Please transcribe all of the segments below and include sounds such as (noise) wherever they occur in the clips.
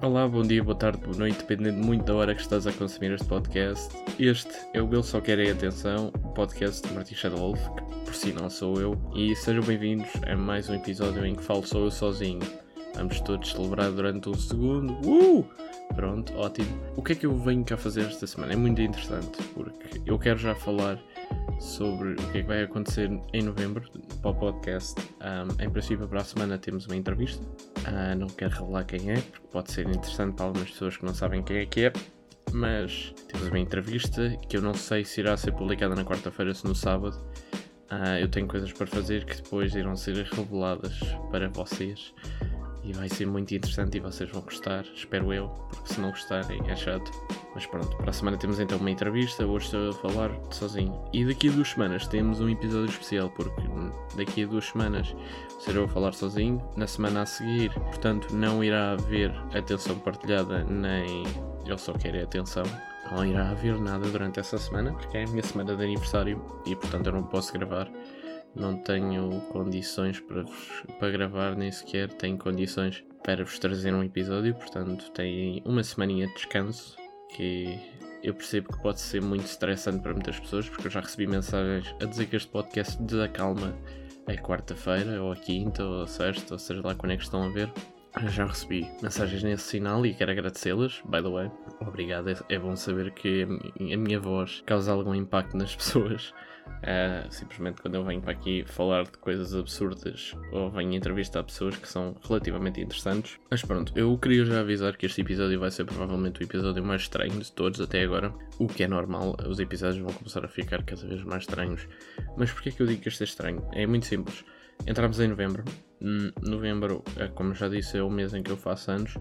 Olá, bom dia, boa tarde, boa noite, dependendo muito da hora que estás a consumir este podcast. Este é o Ele Só Quer é Atenção, o podcast de Martin Shadowwolf, que por si não sou eu, e sejam bem-vindos a mais um episódio em que falo só eu sozinho. Vamos todos celebrar durante um segundo. Uh! Pronto, ótimo. O que é que eu venho cá fazer esta semana? É muito interessante, porque eu quero já falar sobre o que é que vai acontecer em novembro para o podcast. Um, em princípio, para a semana temos uma entrevista. Uh, não quero revelar quem é, porque pode ser interessante para algumas pessoas que não sabem quem é que é. Mas temos uma entrevista que eu não sei se irá ser publicada na quarta-feira ou no sábado. Uh, eu tenho coisas para fazer que depois irão ser reveladas para vocês e vai ser muito interessante e vocês vão gostar, espero eu, porque se não gostarem é chato. Mas pronto, para a semana temos então uma entrevista, hoje estou a falar sozinho. E daqui a duas semanas temos um episódio especial, porque daqui a duas semanas serei eu a falar sozinho. Na semana a seguir, portanto, não irá haver atenção partilhada, nem eu só quero atenção. Não irá haver nada durante essa semana, porque é a minha semana de aniversário e portanto eu não posso gravar não tenho condições para, vos, para gravar, nem sequer tenho condições para vos trazer um episódio, portanto têm uma semaninha de descanso que eu percebo que pode ser muito estressante para muitas pessoas, porque eu já recebi mensagens a dizer que este podcast desacalma a quarta-feira, ou a quinta, ou a sexta, ou seja lá quando é que estão a ver. Já recebi mensagens nesse sinal e quero agradecê-las, by the way. Obrigado, é, é bom saber que a minha voz causa algum impacto nas (laughs) pessoas. Uh, simplesmente quando eu venho para aqui falar de coisas absurdas ou venho entrevistar pessoas que são relativamente interessantes. Mas pronto, eu queria já avisar que este episódio vai ser provavelmente o episódio mais estranho de todos até agora. O que é normal, os episódios vão começar a ficar cada vez mais estranhos. Mas porquê é que eu digo que este é estranho? É muito simples. Entramos em novembro. Hum, novembro, é, como já disse, é o mês em que eu faço anos.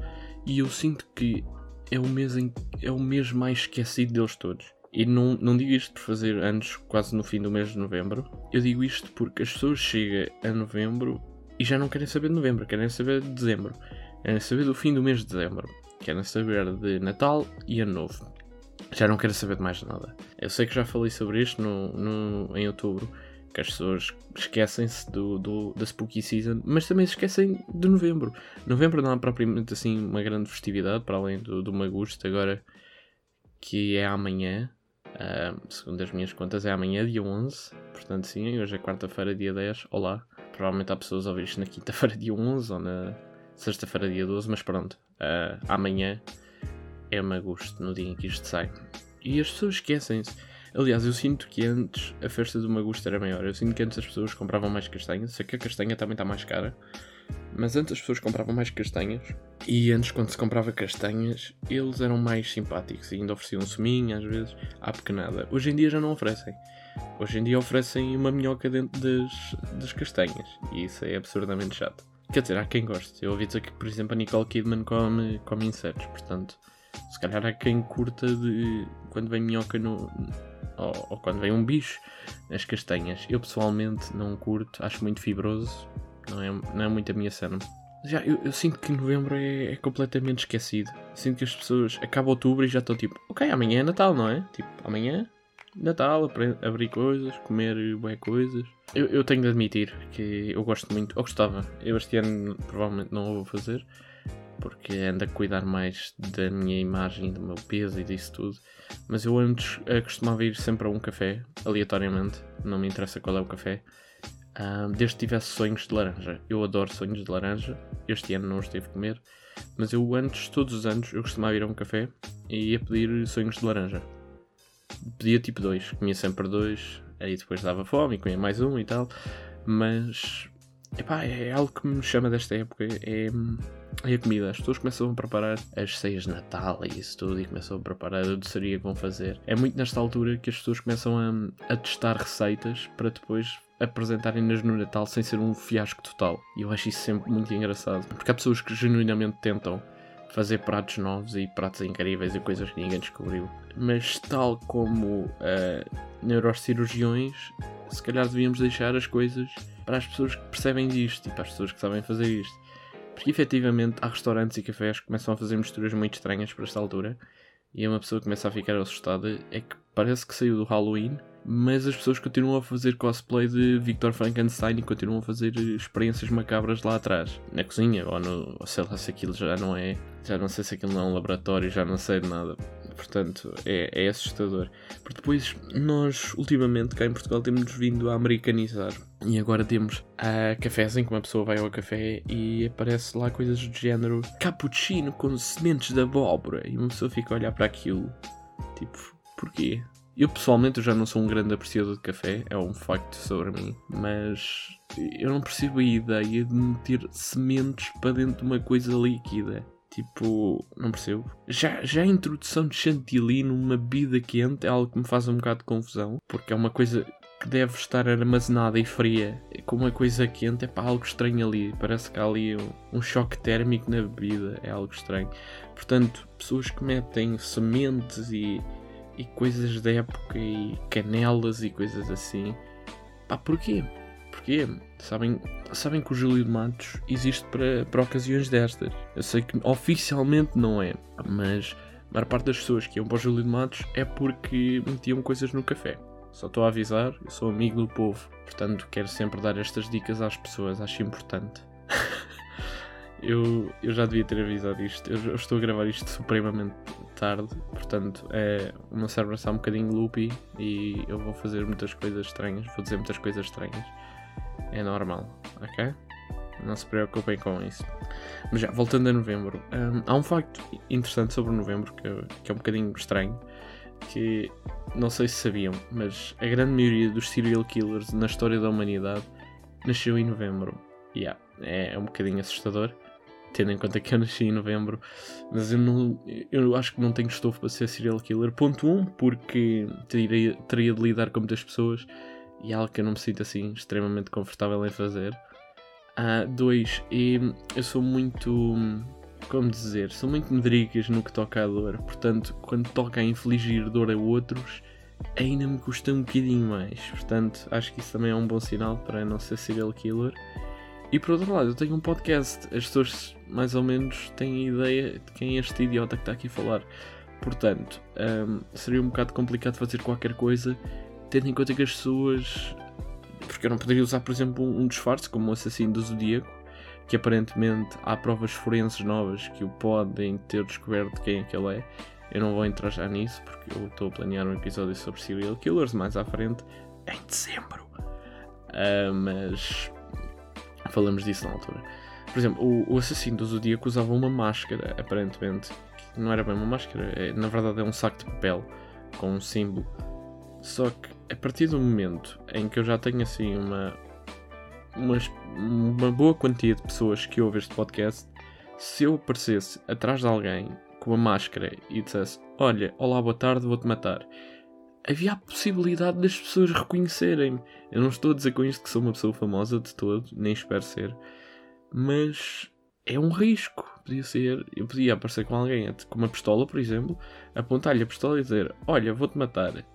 E eu sinto que é o mês, em, é o mês mais esquecido deles todos. E não, não digo isto por fazer anos quase no fim do mês de novembro. Eu digo isto porque as pessoas chegam a novembro e já não querem saber de novembro, querem saber de dezembro. Querem saber do fim do mês de dezembro. Querem saber de Natal e Ano Novo. Já não querem saber de mais nada. Eu sei que já falei sobre isto no, no, em outubro que as pessoas esquecem-se do, do, da Spooky Season, mas também se esquecem de novembro. Novembro não há propriamente assim uma grande festividade, para além do, do Magusto, agora que é amanhã, uh, segundo as minhas contas, é amanhã, dia 11, portanto sim, hoje é quarta-feira, dia 10, olá. Provavelmente há pessoas a ouvir isto na quinta-feira, dia 11, ou na sexta-feira, dia 12, mas pronto, uh, amanhã é Magusto, no dia em que isto sai. E as pessoas esquecem-se Aliás, eu sinto que antes a festa do Magusto era maior. Eu sinto que antes as pessoas compravam mais castanhas. Sei que a castanha também está mais cara. Mas antes as pessoas compravam mais castanhas. E antes, quando se comprava castanhas, eles eram mais simpáticos. E ainda ofereciam suminho, às vezes, à pequenada. Hoje em dia já não oferecem. Hoje em dia oferecem uma minhoca dentro das, das castanhas. E isso é absurdamente chato. Quer dizer, há quem goste. Eu ouvi dizer que, por exemplo, a Nicole Kidman come, come insetos. Portanto, se calhar há quem curta de quando vem minhoca no, ou, ou, quando vem um bicho nas castanhas. Eu pessoalmente não curto, acho muito fibroso, não é, não é muito a minha cena. Já, eu, eu sinto que novembro é, é, completamente esquecido. Sinto que as pessoas acabam outubro e já estão tipo, ok, amanhã é Natal, não é? Tipo, amanhã Natal, abrir coisas, comer bué coisas. Eu, eu, tenho de admitir que eu gosto muito, ou gostava. Eu este ano provavelmente não o vou fazer, porque ando a cuidar mais da minha imagem, do meu peso e disso tudo. Mas eu antes costumava ir sempre a um café, aleatoriamente, não me interessa qual é o café, uh, desde que tivesse sonhos de laranja. Eu adoro sonhos de laranja, este ano não os tive a comer, mas eu antes, todos os anos, eu costumava ir a um café e ia pedir sonhos de laranja. Pedia tipo dois, comia sempre dois, aí depois dava fome comia mais um e tal, mas epá, é algo que me chama desta época, é e a comida, as pessoas começam a preparar as ceias de Natal e isso tudo, e começam a preparar a doçaria que vão fazer. É muito nesta altura que as pessoas começam a, a testar receitas para depois apresentarem-nas no Natal sem ser um fiasco total. E eu acho isso sempre muito engraçado, porque há pessoas que genuinamente tentam fazer pratos novos e pratos incríveis e coisas que ninguém descobriu. Mas tal como uh, neurocirurgiões, se calhar devíamos deixar as coisas para as pessoas que percebem disto e para as pessoas que sabem fazer isto. Porque efetivamente há restaurantes e cafés que começam a fazer misturas muito estranhas para esta altura e uma pessoa começa a ficar assustada. É que parece que saiu do Halloween, mas as pessoas continuam a fazer cosplay de Victor Frankenstein e continuam a fazer experiências macabras lá atrás, na cozinha, ou no, sei lá se aquilo já não é, já não sei se aquilo não é um laboratório, já não sei de nada. Portanto, é, é assustador. Porque depois, nós, ultimamente, cá em Portugal, temos vindo a americanizar. E agora temos a cafés em que uma pessoa vai ao café e aparece lá coisas do género cappuccino com sementes de abóbora. E uma pessoa fica a olhar para aquilo, tipo, porquê? Eu pessoalmente já não sou um grande apreciador de café, é um facto sobre mim, mas eu não percebo a ideia de meter sementes para dentro de uma coisa líquida. Tipo, não percebo. Já, já a introdução de chantilly numa bebida quente é algo que me faz um bocado de confusão, porque é uma coisa que deve estar armazenada e fria com uma coisa quente, é para algo estranho ali. Parece que há ali um, um, choque térmico na bebida, é algo estranho. Portanto, pessoas que metem sementes e e coisas da época e canelas e coisas assim. Pá, porquê? Porquê? Sabem, sabem que o Júlio de Matos existe para, para ocasiões destas. Eu sei que oficialmente não é, mas a maior parte das pessoas que iam para o Júlio de Matos é porque metiam coisas no café. Só estou a avisar, eu sou amigo do povo, portanto quero sempre dar estas dicas às pessoas, acho importante. (laughs) eu, eu já devia ter avisado isto, eu, eu estou a gravar isto supremamente tarde, portanto é, o meu um bocadinho loopy e eu vou fazer muitas coisas estranhas, vou dizer muitas coisas estranhas. É normal, ok? Não se preocupem com isso. Mas já, voltando a novembro, um, há um facto interessante sobre novembro que, que é um bocadinho estranho, que não sei se sabiam, mas a grande maioria dos serial killers na história da humanidade nasceu em novembro. Yeah, é um bocadinho assustador tendo em conta que eu nasci em novembro, mas eu, não, eu acho que não tenho estofo para ser serial killer. Ponto 1, um, porque teria, teria de lidar com muitas pessoas e é algo que eu não me sinto assim extremamente confortável em fazer. 2, uh, e eu sou muito. Como dizer? Sou muito medricas no que toca à dor, portanto, quando toca a infligir dor a outros, ainda me custa um bocadinho mais. Portanto, acho que isso também é um bom sinal para não ser serial killer. E por outro lado, eu tenho um podcast, as pessoas mais ou menos têm ideia de quem é este idiota que está aqui a falar. Portanto, um, seria um bocado complicado fazer qualquer coisa, tendo em conta que as pessoas. Porque eu não poderia usar, por exemplo, um disfarce como o assassino do Zodíaco, que aparentemente há provas forenses novas que o podem ter descoberto quem é que ele é. Eu não vou entrar já nisso, porque eu estou a planear um episódio sobre serial killers mais à frente, em dezembro. Uh, mas falamos disso na altura. Por exemplo, o, o assassino do Zodíaco usava uma máscara, aparentemente. Que não era bem uma máscara, é, na verdade é um saco de papel com um símbolo. Só que a partir do momento em que eu já tenho assim uma, uma, uma boa quantia de pessoas que ouvem este podcast, se eu aparecesse atrás de alguém com uma máscara e dissesse: Olha, olá, boa tarde, vou-te matar havia a possibilidade das pessoas reconhecerem-me. Eu não estou a dizer com isto que sou uma pessoa famosa de todo, nem espero ser, mas é um risco. Podia ser, eu podia aparecer com alguém com uma pistola, por exemplo, apontar-lhe a pistola e dizer: Olha, vou-te matar.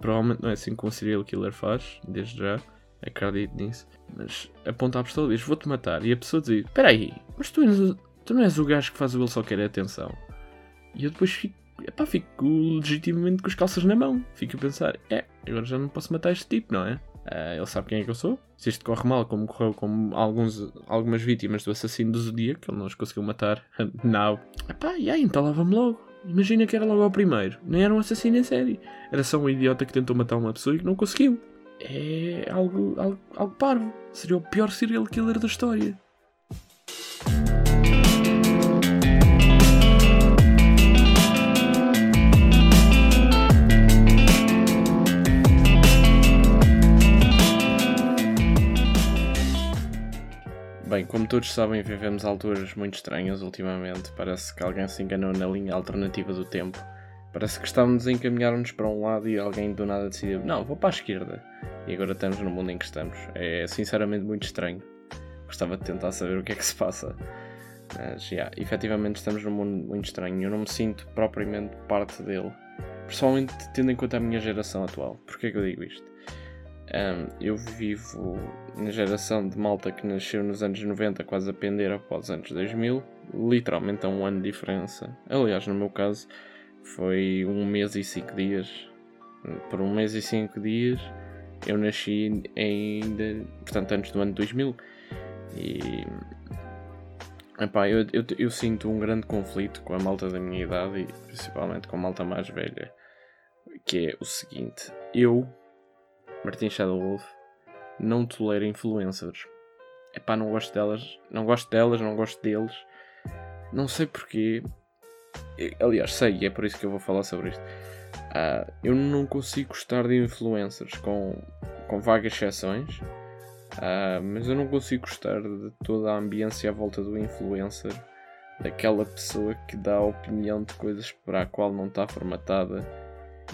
Provavelmente não é assim que um serial killer faz, desde já, acredito nisso. Mas aponta a pistola e diz: Vou-te matar. E a pessoa diz: Espera aí, mas tu, tu não és o gajo que faz o ele só quer atenção. E eu depois fico epá, fico legitimamente com as calças na mão. Fico a pensar, é, agora já não posso matar este tipo, não é? Uh, ele sabe quem é que eu sou. Se isto corre mal, como correu com alguns, algumas vítimas do assassino do Zodíaco, que ele não os conseguiu matar, (laughs) não. Epá, e aí, entalava-me logo. Imagina que era logo ao primeiro. Nem era um assassino em série. Era só um idiota que tentou matar uma pessoa e que não conseguiu. É algo, algo, algo parvo. Seria o pior serial killer da história. Bem, como todos sabem, vivemos alturas muito estranhas ultimamente. Parece que alguém se enganou na linha alternativa do tempo. Parece que estávamos a encaminhar-nos para um lado e alguém do nada decidiu: não, vou para a esquerda. E agora estamos no mundo em que estamos. É sinceramente muito estranho. Gostava de tentar saber o que é que se passa. Mas, yeah, efetivamente estamos num mundo muito estranho. Eu não me sinto propriamente parte dele. Pessoalmente, tendo em conta a minha geração atual. Porquê é que eu digo isto? Um, eu vivo na geração de malta que nasceu nos anos 90, quase a pender após os anos 2000, literalmente há um ano de diferença. Aliás, no meu caso, foi um mês e cinco dias. por um mês e cinco dias, eu nasci ainda, portanto, antes do ano 2000. E. Epá, eu, eu, eu sinto um grande conflito com a malta da minha idade e principalmente com a malta mais velha. Que é o seguinte: eu, Martin Shadow Wolf, não tolero influencers. Epá, não gosto delas, não gosto delas, não gosto deles. Não sei porquê. Aliás, sei, e é por isso que eu vou falar sobre isto. Uh, eu não consigo gostar de influencers com, com vagas exceções, uh, mas eu não consigo gostar de toda a ambiência à volta do influencer, daquela pessoa que dá opinião de coisas para a qual não está formatada.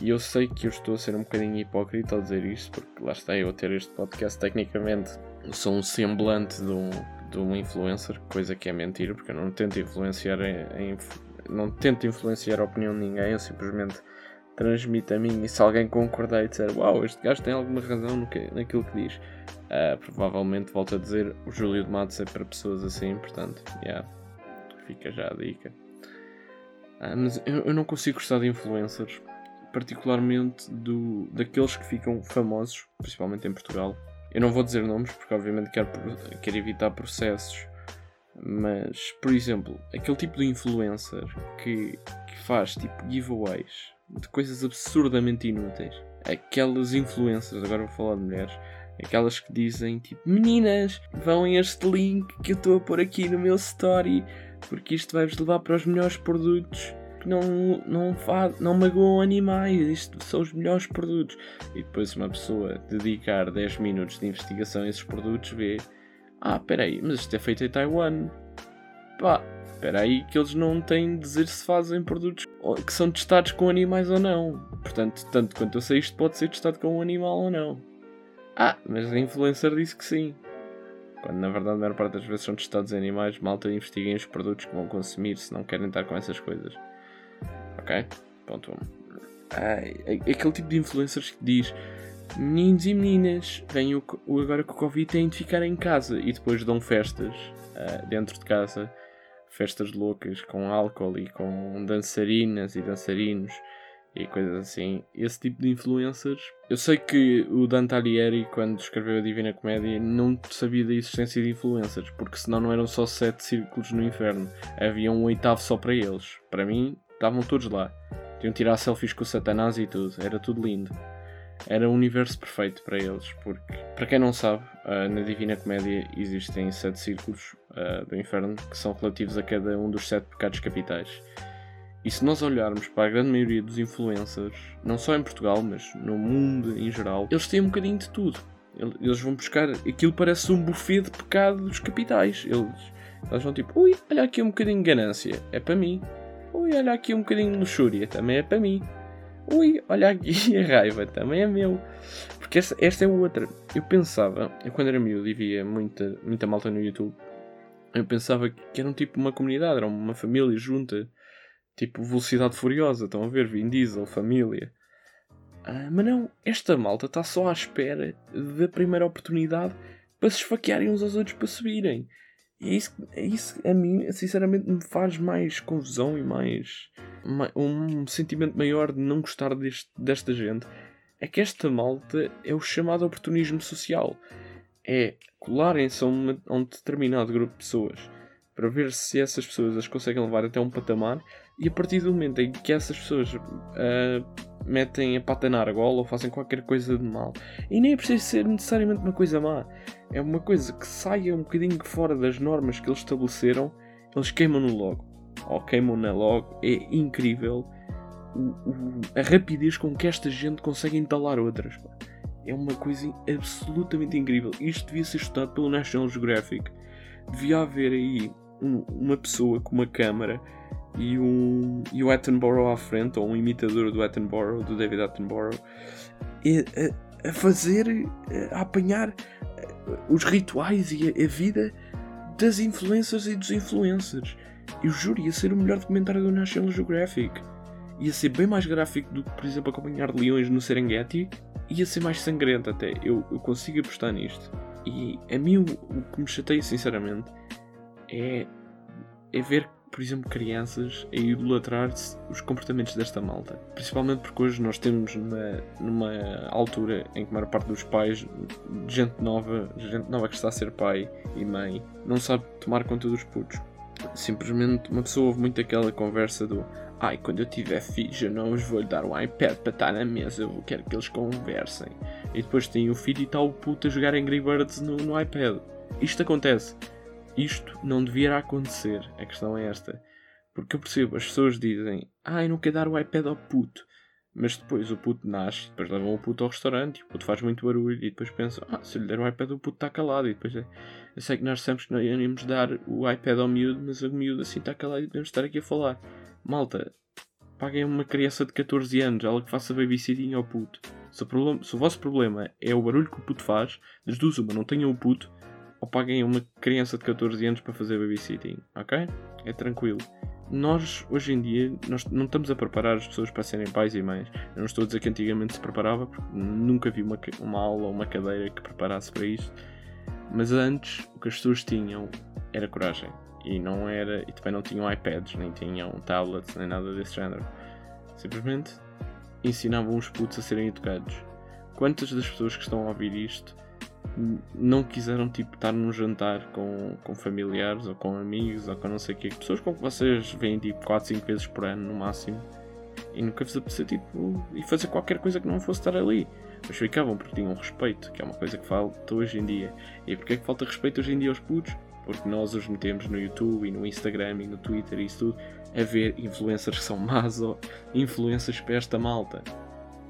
E eu sei que eu estou a ser um bocadinho hipócrita ao dizer isto, porque lá está eu a ter este podcast. Tecnicamente, sou um semblante de um, de um influencer, coisa que é mentira, porque eu não tento influenciar em, em não tento influenciar a opinião de ninguém, eu simplesmente transmito a mim e se alguém concordar e disser uau, este gajo tem alguma razão no que, naquilo que diz, uh, provavelmente volto a dizer o Júlio de Matos é para pessoas assim, portanto, yeah, fica já a dica. Uh, mas eu, eu, não consigo gostar de influencers, particularmente do, daqueles que ficam famosos, principalmente em Portugal. Eu não vou dizer nomes porque obviamente quero, quero evitar processos mas, por exemplo, aquele tipo de influencer que, que faz tipo giveaways de coisas absurdamente inúteis. Aquelas influencers, agora vou falar de mulheres, aquelas que dizem tipo: Meninas, vão a este link que eu estou a pôr aqui no meu story, porque isto vai-vos levar para os melhores produtos não, não, faz, não magoam animais, isto são os melhores produtos. E depois uma pessoa dedicar 10 minutos de investigação a esses produtos vê ah, peraí, mas isto é feito em Taiwan. Pá, peraí que eles não têm de dizer se fazem produtos que são testados com animais ou não. Portanto, tanto quanto eu sei, isto pode ser testado com um animal ou não. Ah, mas a influencer disse que sim. Quando na verdade a maior parte das vezes são testados em animais, malta investiguem os produtos que vão consumir se não querem estar com essas coisas. Ok? Ponto 1. Um. aquele tipo de influencers que diz meninos e meninas, vem o, o, agora com o Covid têm de ficar em casa e depois dão festas uh, dentro de casa, festas loucas com álcool e com dançarinas e dançarinos e coisas assim. Esse tipo de influencers. Eu sei que o Dante Alighieri, quando escreveu a Divina Comédia, não sabia da existência de influencers, porque senão não eram só sete círculos no inferno, havia um oitavo só para eles. Para mim, estavam todos lá. Tinham tirar selfies com o Satanás e tudo, era tudo lindo era o universo perfeito para eles, porque, para quem não sabe, uh, na Divina Comédia existem sete círculos uh, do inferno que são relativos a cada um dos sete pecados capitais. E se nós olharmos para a grande maioria dos influencers, não só em Portugal, mas no mundo em geral, eles têm um bocadinho de tudo. Eles vão buscar. Aquilo parece um buffet de pecados capitais. Eles, eles vão tipo, ui, olha aqui um bocadinho de ganância, é para mim. Ui, olha aqui um bocadinho de luxúria, também é para mim. Ui, olha aqui (laughs) a raiva, também é meu. Porque esta, esta é outra. Eu pensava, eu quando era miúdo e via muita, muita malta no YouTube, eu pensava que era um tipo uma comunidade, era uma família junta. Tipo Velocidade Furiosa, estão a ver? Vin Diesel, família. Ah, mas não, esta malta está só à espera da primeira oportunidade para se esfaquearem uns aos outros para subirem. E é isso, é isso a mim, sinceramente, me faz mais confusão e mais. um sentimento maior de não gostar deste, desta gente. É que esta malta é o chamado oportunismo social. É colarem-se a, a um determinado grupo de pessoas para ver se essas pessoas as conseguem levar até um patamar e a partir do momento em que essas pessoas uh, metem a pata na argola ou fazem qualquer coisa de mal, e nem é preciso ser necessariamente uma coisa má, é uma coisa que saia um bocadinho fora das normas que eles estabeleceram, eles queimam-no logo. Ou queimam-na logo. É incrível o, o, a rapidez com que esta gente consegue entalar outras. É uma coisa absolutamente incrível. Isto devia ser estudado pelo National Geographic. Devia haver aí um, uma pessoa com uma câmara e, um, e o Attenborough à frente, ou um imitador do Attenborough, do David Attenborough, a, a fazer, a apanhar os rituais e a, a vida das influências e dos influencers. Eu juro, ia ser o melhor documentário do National Geographic. Ia ser bem mais gráfico do que, por exemplo, acompanhar leões no Serengeti. Ia ser mais sangrento até. Eu, eu consigo apostar nisto. E a mim o, o que me chateia, sinceramente, é, é ver, por exemplo, crianças a idolatrar os comportamentos desta malta. Principalmente porque hoje nós temos numa, numa altura em que a maior parte dos pais, gente nova, gente nova que está a ser pai e mãe, não sabe tomar conta dos putos. Simplesmente uma pessoa ouve muito aquela conversa do Ai, quando eu tiver filhos, eu não os vou dar um iPad para estar na mesa, eu quero que eles conversem. E depois tem o filho e está o puto a jogar Angry Birds no, no iPad. Isto acontece. Isto não devia acontecer. A questão é esta. Porque eu percebo, as pessoas dizem, ai, ah, não quero dar o iPad ao puto. Mas depois o puto nasce, depois levam o puto ao restaurante, o puto faz muito barulho e depois pensam, ah, se lhe der o iPad o puto está calado. E depois é, eu sei que nós sempre que não íamos dar o iPad ao miúdo, mas o miúdo assim está calado e podemos estar aqui a falar. Malta, paguem uma criança de 14 anos, ela que faça babysitting ao puto. Se o, problema, se o vosso problema é o barulho que o puto faz, das duas uma, não tenham o puto, ou paguem uma criança de 14 anos para fazer babysitting, ok? É tranquilo. Nós, hoje em dia, nós não estamos a preparar as pessoas para serem pais e mães. Eu não estou a dizer que antigamente se preparava, porque nunca vi uma, uma aula ou uma cadeira que preparasse para isto. Mas antes, o que as pessoas tinham era coragem e não era e também não tinham iPads, nem tinham tablets, nem nada desse género. Simplesmente ensinavam os putos a serem educados. Quantas das pessoas que estão a ouvir isto não quiseram tipo estar num jantar com, com familiares ou com amigos ou com não sei o quê, pessoas com que vocês veem tipo 4, 5 vezes por ano no máximo e nunca vos tipo e fazer qualquer coisa que não fosse estar ali. Mas ficavam porque tinham respeito, que é uma coisa que falta hoje em dia. E porquê é que falta respeito hoje em dia aos putos? porque nós os metemos no YouTube e no Instagram e no Twitter e isso tudo a ver influencers que são más ou influências para esta malta.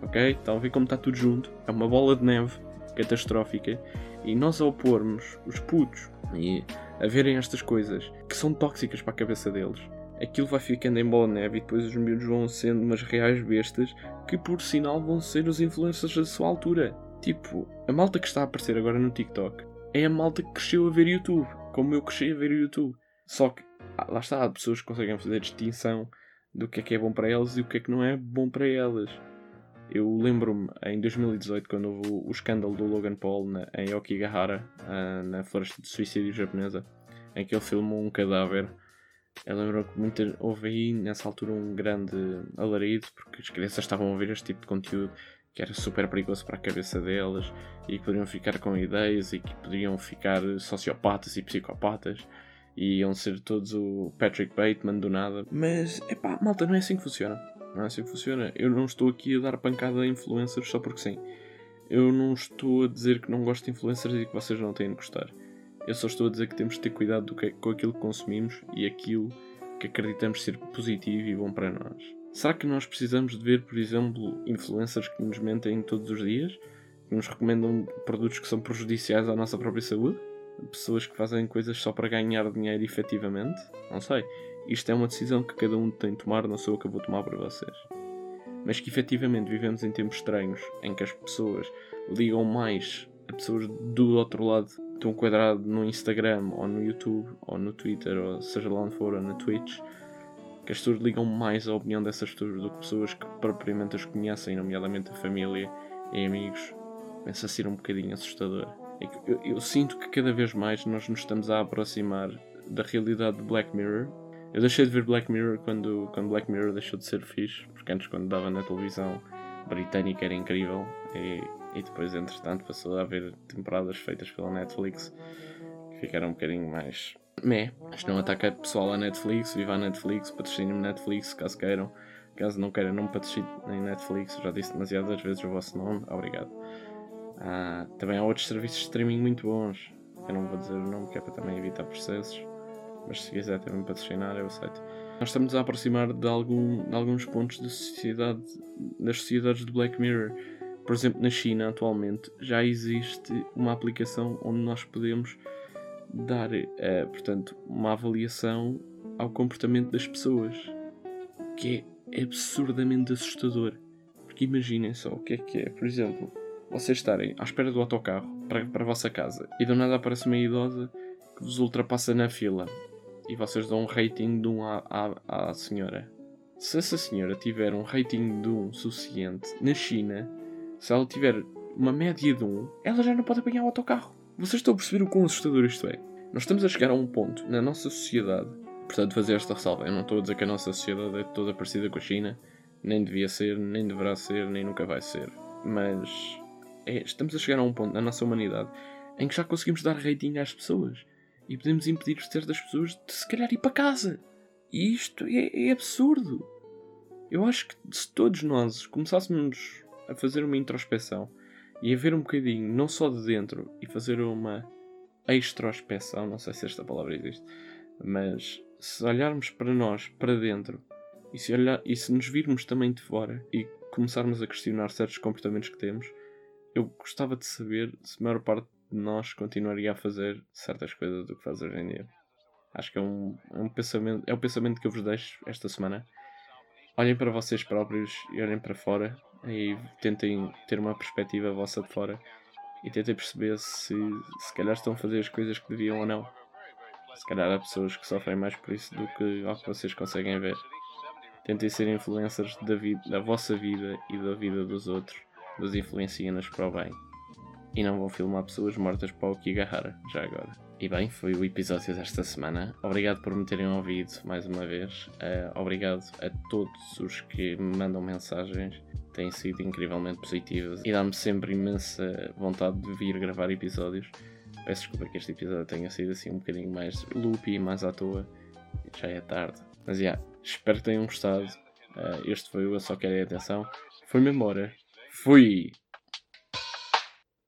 Ok? Estão a ver como está tudo junto? É uma bola de neve catastrófica e nós a opormos os putos e a verem estas coisas que são tóxicas para a cabeça deles, aquilo vai ficando em bola de neve e depois os miúdos vão sendo umas reais bestas que por sinal vão ser os influencers da sua altura. Tipo, a malta que está a aparecer agora no TikTok é a malta que cresceu a ver YouTube como eu cresci a ver YouTube. Só que ah, lá está, há pessoas que conseguem fazer distinção do que é que é bom para elas e o que é que não é bom para elas. Eu lembro-me em 2018, quando houve o, escândalo do Logan Paul na, em Okigahara, uh, na floresta de suicídio japonesa, em que ele filmou um cadáver. Eu lembro que muita, houve aí nessa altura um grande alarido, porque as crianças estavam a ver este tipo de conteúdo que era super perigoso para a cabeça delas e que poderiam ficar com ideias e que poderiam ficar sociopatas e psicopatas e iam ser todos o Patrick Bateman do nada. Mas, é pá, malta, não é assim que funciona. Não é assim que funciona. Eu não estou aqui a dar pancada a influencers só porque sim. Eu não estou a dizer que não gosto de influencers e que vocês não têm de gostar. Eu só estou a dizer que temos de ter cuidado que, com aquilo que consumimos e aquilo que acreditamos ser positivo e bom para nós. Será que nós precisamos de ver, por exemplo, influencers que nos mentem todos os dias? Que nos recomendam produtos que são prejudiciais à nossa própria saúde? Pessoas que fazem coisas só para ganhar dinheiro efetivamente? Não sei. Isto é uma decisão que cada um tem de tomar, não sou eu que vou tomar para vocês. Mas que efetivamente vivemos em tempos estranhos em que as pessoas ligam mais a pessoas do outro lado de um quadrado no Instagram ou no YouTube ou no Twitter ou seja lá onde for ou na Twitch que as pessoas ligam mais à opinião dessas pessoas do que pessoas que propriamente as conhecem, nomeadamente a família e amigos. Começa a ser um bocadinho assustador. É eu, eu, sinto que cada vez mais nós nos estamos a aproximar da realidade de Black Mirror. Eu deixei de ver Black Mirror quando, quando Black Mirror deixou de ser fixe, porque antes, quando dava na televisão britânica, era incrível. E, e depois, entretanto, passou a haver temporadas feitas pela Netflix que ficaram um bocadinho mais Mé. Isto não ataca pessoal à Netflix, viva a Netflix, patrocinem-me Netflix, caso queiram. Caso não queiram, não me patrocinem em Netflix, já disse demasiadas vezes o vosso nome, obrigado. Ah, também há outros serviços de streaming muito bons. Eu não vou dizer o nome, que é para também evitar processos. Mas se quiser também patrocinar, eu aceito. Nós estamos a aproximar de, algum, de alguns pontos da sociedade, das sociedades de Black Mirror. Por exemplo, na China, atualmente, já existe uma aplicação onde nós podemos dar, uh, portanto, uma avaliação ao comportamento das pessoas, que é absurdamente assustador. Porque imaginem só o que é que é, por exemplo, vocês estarem à espera do autocarro para, para a vossa casa e do nada aparece uma idosa que vos ultrapassa na fila e vocês dão um rating de 1 um à, à, à senhora. Se essa senhora tiver um rating de 1 um suficiente na China, se ela tiver uma média de 1, um, ela já não pode apanhar o autocarro. Vocês estão a perceber o quão assustador isto é? Nós estamos a chegar a um ponto na nossa sociedade Portanto, fazer esta ressalva. Eu não estou a dizer que a nossa sociedade é toda parecida com a China, nem devia ser, nem deverá ser, nem nunca vai ser. Mas é, estamos a chegar a um ponto na nossa humanidade em que já conseguimos dar rating às pessoas e podemos impedir certas pessoas de se calhar ir para casa. E isto é, é absurdo. Eu acho que se todos nós começássemos a fazer uma introspeção e a ver um bocadinho, não só de dentro, e fazer uma extrospeção, não sei se esta palavra existe, mas se olharmos para nós, para dentro, e se, olhar, e se nos virmos também de fora e começarmos a questionar certos comportamentos que temos, eu gostava de saber se a maior parte nós continuaria a fazer certas coisas do que faz hoje em dia. Acho que é um, é um pensamento, é o pensamento que eu vos deixo esta semana. Olhem para vocês próprios e olhem para fora e tentem ter uma perspectiva vossa de fora e tentem perceber se se calhar estão a fazer as coisas que deviam ou não. Se calhar há pessoas que sofrem mais por isso do que ao que vocês conseguem ver. Tentem ser influencers da, vida, da vossa vida e da vida dos outros. Vos influenciem-nos para o bem. E não vão filmar pessoas mortas para o Kigahara, já agora. E bem, foi o episódio desta semana. Obrigado por me terem ouvido mais uma vez. Uh, obrigado a todos os que me mandam mensagens. Têm sido incrivelmente positivas e dá-me sempre imensa vontade de vir gravar episódios. Peço desculpa que este episódio tenha sido assim um bocadinho mais loopy, mais à toa. Já é tarde. Mas já, yeah, espero que tenham gostado. Uh, este foi o Eu Só Quero é Atenção. Foi-me embora. Fui!